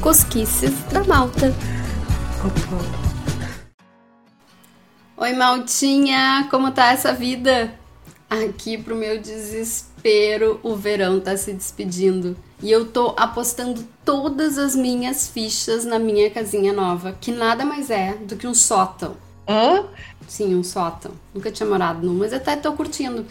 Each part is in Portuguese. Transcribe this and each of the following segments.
Cosquices da Malta. Oi, Maltinha, como tá essa vida? Aqui pro meu desespero, o verão tá se despedindo. E eu tô apostando todas as minhas fichas na minha casinha nova, que nada mais é do que um sótão. Hã? Sim, um sótão. Nunca tinha morado num, mas até tô curtindo.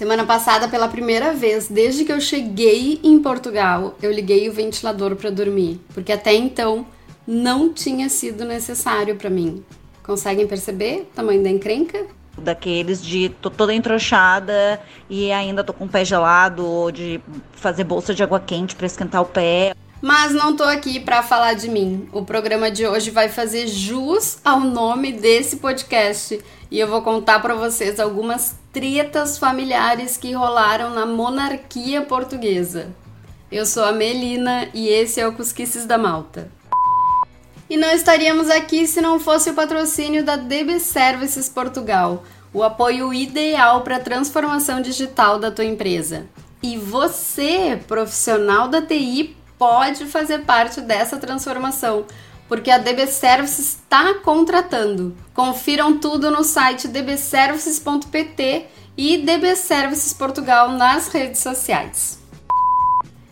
Semana passada, pela primeira vez, desde que eu cheguei em Portugal, eu liguei o ventilador para dormir, porque até então não tinha sido necessário para mim. Conseguem perceber o tamanho da encrenca? Daqueles de tô toda entrochada e ainda tô com o pé gelado, ou de fazer bolsa de água quente para esquentar o pé. Mas não tô aqui para falar de mim. O programa de hoje vai fazer jus ao nome desse podcast e eu vou contar para vocês algumas tretas familiares que rolaram na monarquia portuguesa. Eu sou a Melina e esse é o Cusquices da Malta. E não estaríamos aqui se não fosse o patrocínio da DB Services Portugal, o apoio ideal para a transformação digital da tua empresa. E você, profissional da TI, pode fazer parte dessa transformação, porque a DB Services está contratando. Confiram tudo no site dbservices.pt e DB Services Portugal nas redes sociais.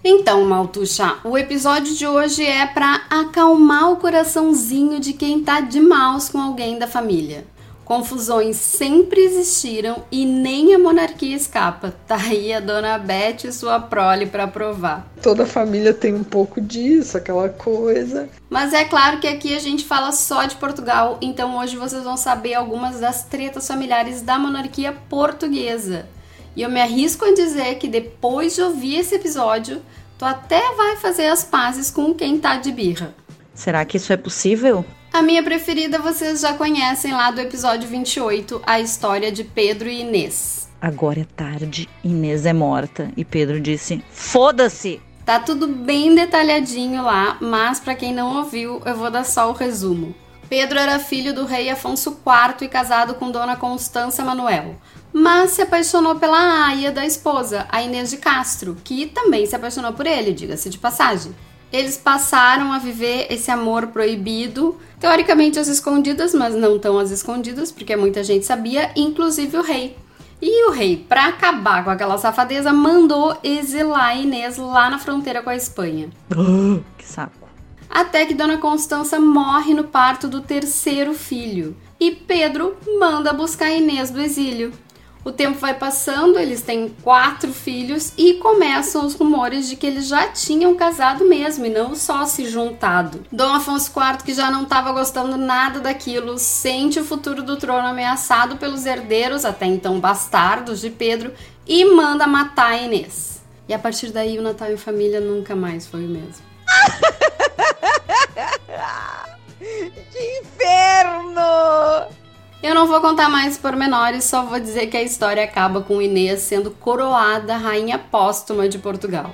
Então, Maltuxa, o episódio de hoje é para acalmar o coraçãozinho de quem tá de maus com alguém da família. Confusões sempre existiram e nem a monarquia escapa. Tá aí a dona Beth e sua prole para provar. Toda família tem um pouco disso, aquela coisa. Mas é claro que aqui a gente fala só de Portugal, então hoje vocês vão saber algumas das tretas familiares da monarquia portuguesa. E eu me arrisco a dizer que depois de ouvir esse episódio, tu até vai fazer as pazes com quem tá de birra. Será que isso é possível? A minha preferida vocês já conhecem lá do episódio 28, a história de Pedro e Inês. Agora é tarde, Inês é morta e Pedro disse: Foda-se! Tá tudo bem detalhadinho lá, mas para quem não ouviu, eu vou dar só o resumo. Pedro era filho do rei Afonso IV e casado com Dona Constança Manuel, mas se apaixonou pela aia da esposa, a Inês de Castro, que também se apaixonou por ele, diga-se de passagem. Eles passaram a viver esse amor proibido, teoricamente às escondidas, mas não tão às escondidas, porque muita gente sabia, inclusive o rei. E o rei, para acabar com aquela safadeza, mandou exilar Inês lá na fronteira com a Espanha. que saco. Até que Dona Constança morre no parto do terceiro filho. E Pedro manda buscar Inês do exílio. O tempo vai passando, eles têm quatro filhos e começam os rumores de que eles já tinham casado mesmo e não só se juntado. Dom Afonso IV, que já não estava gostando nada daquilo, sente o futuro do trono ameaçado pelos herdeiros, até então bastardos de Pedro, e manda matar a Inês. E a partir daí o Natal em família nunca mais foi o mesmo. que inferno! Não vou contar mais pormenores, só vou dizer que a história acaba com Inês sendo coroada rainha póstuma de Portugal.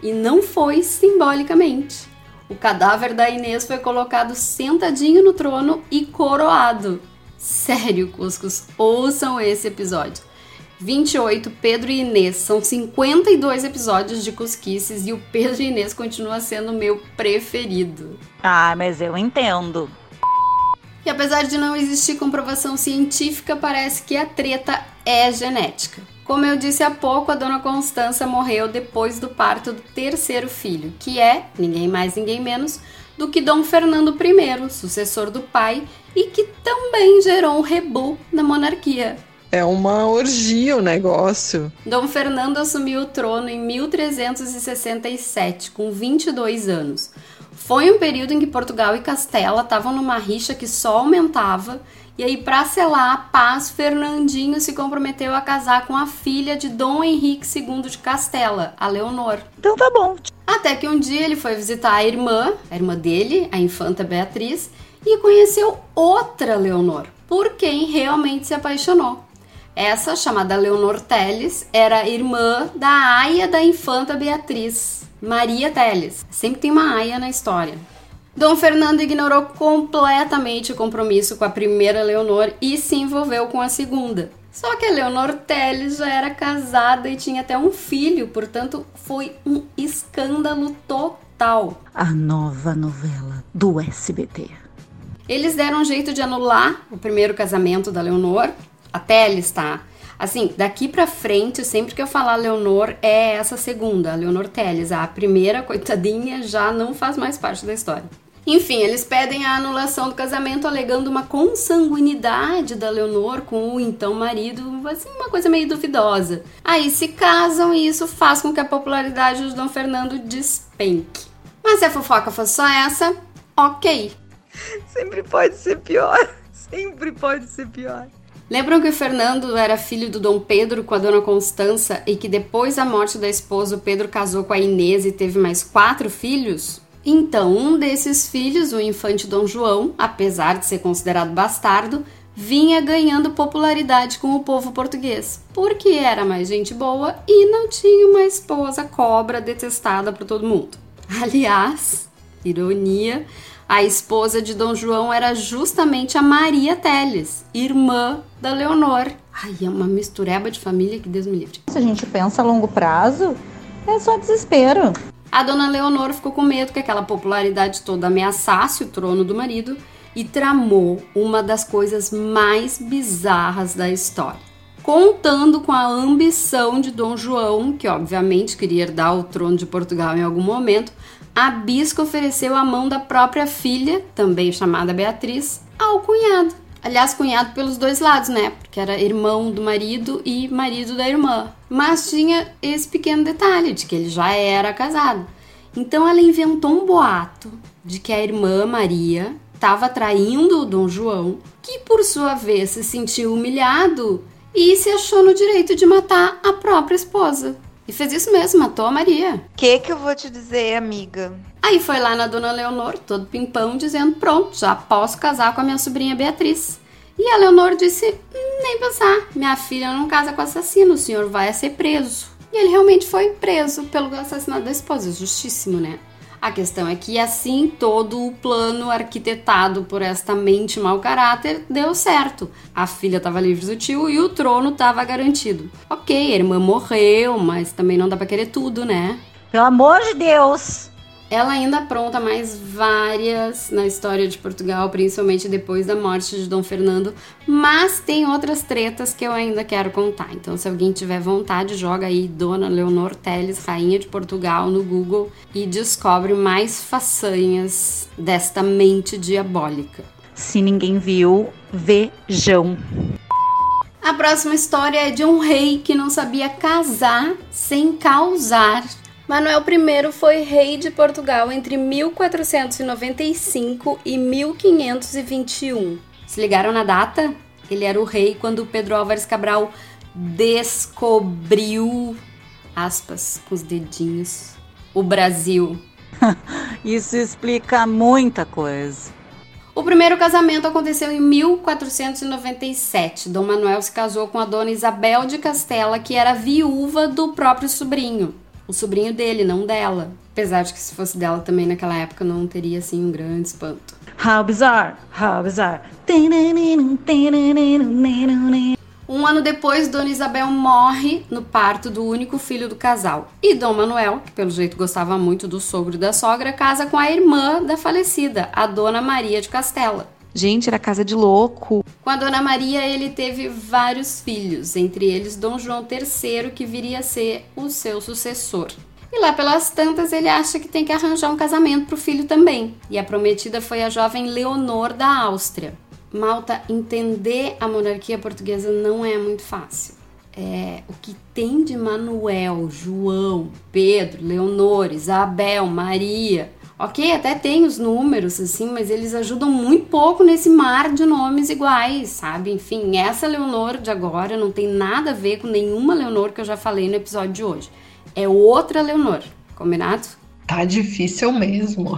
E não foi simbolicamente. O cadáver da Inês foi colocado sentadinho no trono e coroado. Sério, Cuscos, ouçam esse episódio. 28, Pedro e Inês. São 52 episódios de Cusquices e o Pedro e Inês continua sendo meu preferido. Ah, mas eu entendo. E apesar de não existir comprovação científica, parece que a treta é genética. Como eu disse há pouco, a dona Constança morreu depois do parto do terceiro filho, que é, ninguém mais, ninguém menos, do que Dom Fernando I, sucessor do pai, e que também gerou um rebu na monarquia. É uma orgia o negócio. Dom Fernando assumiu o trono em 1367, com 22 anos. Foi um período em que Portugal e Castela estavam numa rixa que só aumentava, e aí, para selar a paz, Fernandinho se comprometeu a casar com a filha de Dom Henrique II de Castela, a Leonor. Então tá bom. Até que um dia ele foi visitar a irmã, a irmã dele, a infanta Beatriz, e conheceu outra Leonor, por quem realmente se apaixonou. Essa, chamada Leonor Teles, era irmã da aia da infanta Beatriz, Maria Teles. Sempre tem uma aia na história. Dom Fernando ignorou completamente o compromisso com a primeira Leonor e se envolveu com a segunda. Só que a Leonor Teles já era casada e tinha até um filho, portanto foi um escândalo total. A nova novela do SBT. Eles deram um jeito de anular o primeiro casamento da Leonor, a Teles, tá? Assim, daqui pra frente, sempre que eu falar Leonor, é essa segunda, Leonor Teles. A primeira, coitadinha, já não faz mais parte da história. Enfim, eles pedem a anulação do casamento alegando uma consanguinidade da Leonor com o então marido, assim, uma coisa meio duvidosa. Aí se casam e isso faz com que a popularidade de Dom Fernando despenque. Mas se a fofoca fosse só essa, ok. Sempre pode ser pior. Sempre pode ser pior. Lembram que o Fernando era filho do Dom Pedro com a dona Constança e que depois da morte da esposa o Pedro casou com a Inês e teve mais quatro filhos? Então, um desses filhos, o infante Dom João, apesar de ser considerado bastardo, vinha ganhando popularidade com o povo português, porque era mais gente boa e não tinha uma esposa cobra detestada por todo mundo. Aliás, ironia, a esposa de Dom João era justamente a Maria Teles, irmã da Leonor. Ai, é uma mistureba de família que Deus me livre. Se a gente pensa a longo prazo, é só desespero. A dona Leonor ficou com medo que aquela popularidade toda ameaçasse o trono do marido e tramou uma das coisas mais bizarras da história. Contando com a ambição de Dom João, que obviamente queria herdar o trono de Portugal em algum momento, a bisca ofereceu a mão da própria filha, também chamada Beatriz, ao cunhado. Aliás, cunhado pelos dois lados, né? Porque era irmão do marido e marido da irmã. Mas tinha esse pequeno detalhe de que ele já era casado. Então ela inventou um boato de que a irmã Maria estava traindo o Dom João, que por sua vez se sentiu humilhado e se achou no direito de matar a própria esposa. E fez isso mesmo, matou a Maria. Que que eu vou te dizer, amiga? Aí foi lá na dona Leonor, todo pimpão, dizendo: Pronto, já posso casar com a minha sobrinha Beatriz. E a Leonor disse: hum, Nem pensar, minha filha não casa com assassino, o senhor vai ser preso. E ele realmente foi preso pelo assassinato da esposa, justíssimo, né? A questão é que assim todo o plano arquitetado por esta mente mau caráter deu certo. A filha estava livre do tio e o trono estava garantido. Ok, a irmã morreu, mas também não dá pra querer tudo, né? Pelo amor de Deus! Ela ainda apronta mais várias na história de Portugal, principalmente depois da morte de Dom Fernando, mas tem outras tretas que eu ainda quero contar. Então, se alguém tiver vontade, joga aí Dona Leonor Teles, Rainha de Portugal, no Google e descobre mais façanhas desta mente diabólica. Se ninguém viu, vejam. A próxima história é de um rei que não sabia casar sem causar Manuel I foi rei de Portugal entre 1495 e 1521. Se ligaram na data? Ele era o rei quando Pedro Álvares Cabral descobriu, aspas, com os dedinhos, o Brasil. Isso explica muita coisa. O primeiro casamento aconteceu em 1497. Dom Manuel se casou com a dona Isabel de Castela, que era viúva do próprio sobrinho o sobrinho dele, não dela. Apesar de que se fosse dela também naquela época não teria assim um grande espanto. How bizarre, how bizarre. Um ano depois, Dona Isabel morre no parto do único filho do casal. E Dom Manuel, que pelo jeito gostava muito do sogro e da sogra, casa com a irmã da falecida, a Dona Maria de Castela. Gente, era casa de louco. Com a Dona Maria, ele teve vários filhos, entre eles Dom João III, que viria a ser o seu sucessor. E lá pelas tantas, ele acha que tem que arranjar um casamento para o filho também. E a prometida foi a jovem Leonor da Áustria. Malta, entender a monarquia portuguesa não é muito fácil. É, o que tem de Manuel, João, Pedro, Leonor, Isabel, Maria, Ok, até tem os números, assim, mas eles ajudam muito pouco nesse mar de nomes iguais, sabe? Enfim, essa Leonor de agora não tem nada a ver com nenhuma Leonor que eu já falei no episódio de hoje. É outra Leonor, combinado? Tá difícil mesmo.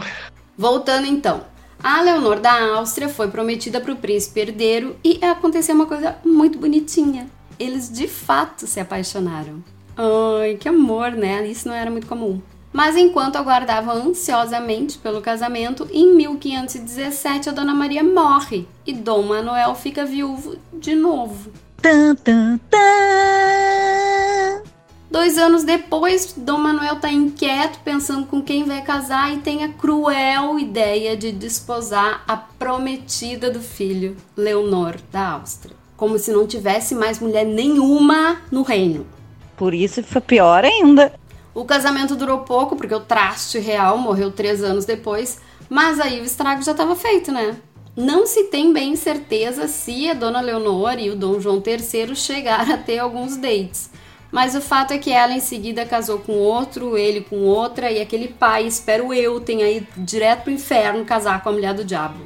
Voltando então. A Leonor da Áustria foi prometida para o príncipe herdeiro e aconteceu uma coisa muito bonitinha. Eles de fato se apaixonaram. Ai, que amor, né? Isso não era muito comum. Mas enquanto aguardava ansiosamente pelo casamento, em 1517 a Dona Maria morre e Dom Manuel fica viúvo de novo. tan, tan, tan. Dois anos depois, Dom Manuel tá inquieto, pensando com quem vai casar e tem a cruel ideia de desposar a prometida do filho, Leonor da Áustria. Como se não tivesse mais mulher nenhuma no reino. Por isso foi pior ainda. O casamento durou pouco, porque o traste real morreu três anos depois, mas aí o estrago já estava feito, né? Não se tem bem certeza se a Dona Leonor e o Dom João III chegaram a ter alguns dates. Mas o fato é que ela em seguida casou com outro, ele com outra, e aquele pai, espero eu, tenha ido direto pro inferno casar com a mulher do diabo.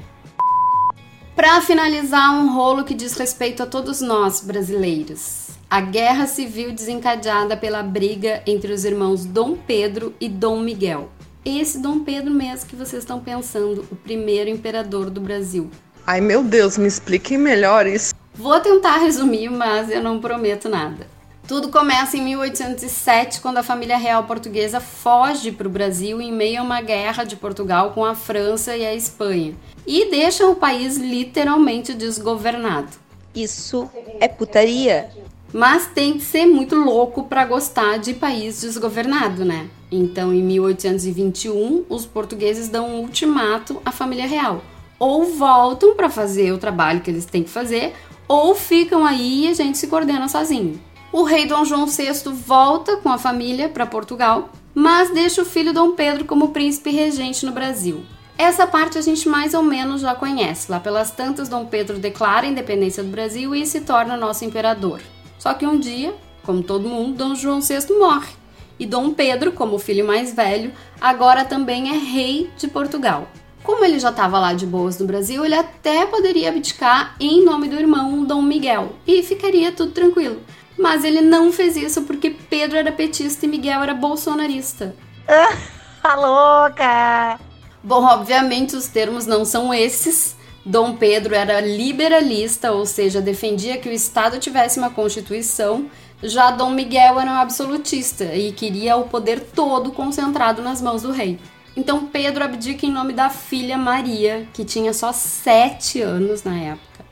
Para finalizar, um rolo que diz respeito a todos nós brasileiros. A guerra civil desencadeada pela briga entre os irmãos Dom Pedro e Dom Miguel. Esse Dom Pedro mesmo que vocês estão pensando, o primeiro imperador do Brasil. Ai meu Deus, me expliquem melhor isso. Vou tentar resumir, mas eu não prometo nada. Tudo começa em 1807, quando a família real portuguesa foge para o Brasil em meio a uma guerra de Portugal com a França e a Espanha e deixa o país literalmente desgovernado. Isso é putaria. Mas tem que ser muito louco para gostar de país desgovernado, né? Então, em 1821, os portugueses dão um ultimato à família real. Ou voltam para fazer o trabalho que eles têm que fazer, ou ficam aí e a gente se coordena sozinho. O rei Dom João VI volta com a família para Portugal, mas deixa o filho Dom Pedro como príncipe regente no Brasil. Essa parte a gente mais ou menos já conhece. Lá pelas tantas, Dom Pedro declara a independência do Brasil e se torna nosso imperador. Só que um dia, como todo mundo, Dom João VI morre. E Dom Pedro, como filho mais velho, agora também é rei de Portugal. Como ele já estava lá de boas no Brasil, ele até poderia abdicar em nome do irmão Dom Miguel e ficaria tudo tranquilo. Mas ele não fez isso porque Pedro era petista e Miguel era bolsonarista. Ah, louca! Bom, obviamente os termos não são esses, Dom Pedro era liberalista, ou seja, defendia que o Estado tivesse uma constituição. Já Dom Miguel era um absolutista e queria o poder todo concentrado nas mãos do rei. Então Pedro abdica em nome da filha Maria, que tinha só sete anos na época.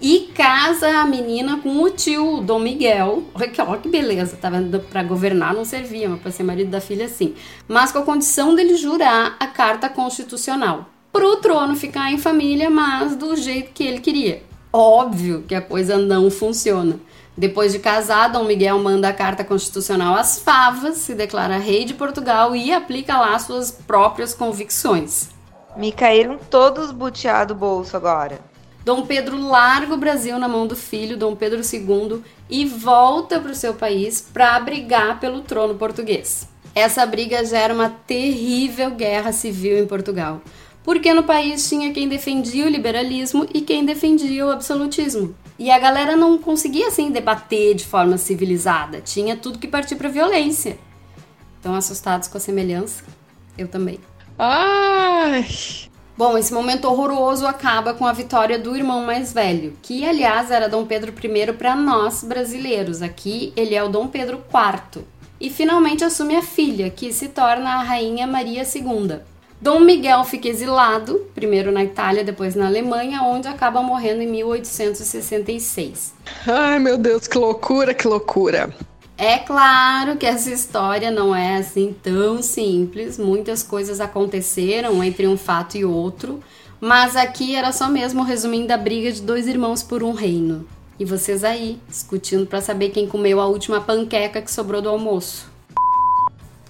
E casa a menina com o tio, Dom Miguel. Olha que, beleza, tava para governar não servia, mas para ser marido da filha sim. Mas com a condição dele jurar a carta constitucional pro trono ficar em família, mas do jeito que ele queria. Óbvio que a coisa não funciona. Depois de casar, Dom Miguel manda a carta constitucional às favas, se declara rei de Portugal e aplica lá suas próprias convicções. Me caíram todos buteados do bolso agora. Dom Pedro larga o Brasil na mão do filho, Dom Pedro II, e volta para o seu país para brigar pelo trono português. Essa briga gera uma terrível guerra civil em Portugal porque no país tinha quem defendia o liberalismo e quem defendia o absolutismo. E a galera não conseguia assim debater de forma civilizada, tinha tudo que partir para violência. Estão assustados com a semelhança? Eu também. Ai! Bom, esse momento horroroso acaba com a vitória do irmão mais velho, que aliás era Dom Pedro I para nós brasileiros. Aqui ele é o Dom Pedro IV. E finalmente assume a filha, que se torna a Rainha Maria II. Dom Miguel fica exilado, primeiro na Itália, depois na Alemanha, onde acaba morrendo em 1866. Ai, meu Deus, que loucura, que loucura. É claro que essa história não é assim tão simples, muitas coisas aconteceram entre um fato e outro, mas aqui era só mesmo resumindo a briga de dois irmãos por um reino. E vocês aí, discutindo para saber quem comeu a última panqueca que sobrou do almoço.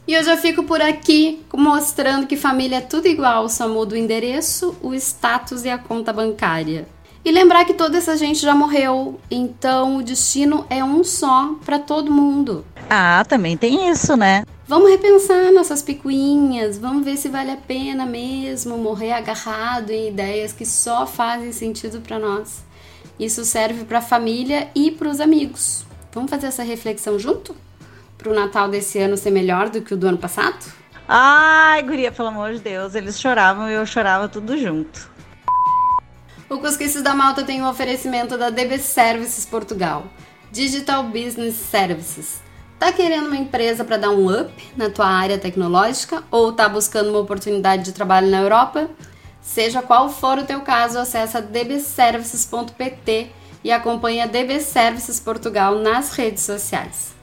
E eu já fico por aqui mostrando que família é tudo igual, só muda o endereço, o status e a conta bancária. E lembrar que toda essa gente já morreu, então o destino é um só para todo mundo. Ah, também tem isso, né? Vamos repensar nossas picuinhas, vamos ver se vale a pena mesmo morrer agarrado em ideias que só fazem sentido para nós. Isso serve para a família e para os amigos. Vamos fazer essa reflexão junto? Para o Natal desse ano ser melhor do que o do ano passado? Ai, guria, pelo amor de Deus, eles choravam e eu chorava tudo junto. O Cosquices da Malta tem um oferecimento da DB Services Portugal, Digital Business Services. Tá querendo uma empresa para dar um up na tua área tecnológica ou tá buscando uma oportunidade de trabalho na Europa? Seja qual for o teu caso, acessa dbservices.pt e acompanhe a DB Services Portugal nas redes sociais.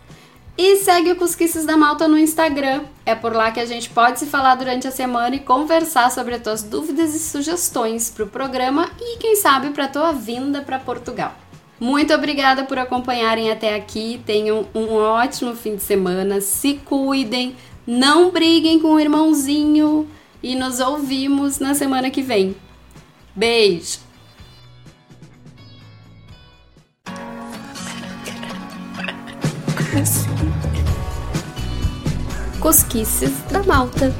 E segue o Cusquices da Malta no Instagram. É por lá que a gente pode se falar durante a semana e conversar sobre as tuas dúvidas e sugestões para o programa e, quem sabe, para a tua vinda para Portugal. Muito obrigada por acompanharem até aqui. Tenham um ótimo fim de semana. Se cuidem, não briguem com o irmãozinho e nos ouvimos na semana que vem. Beijo! Cosquices da Malta.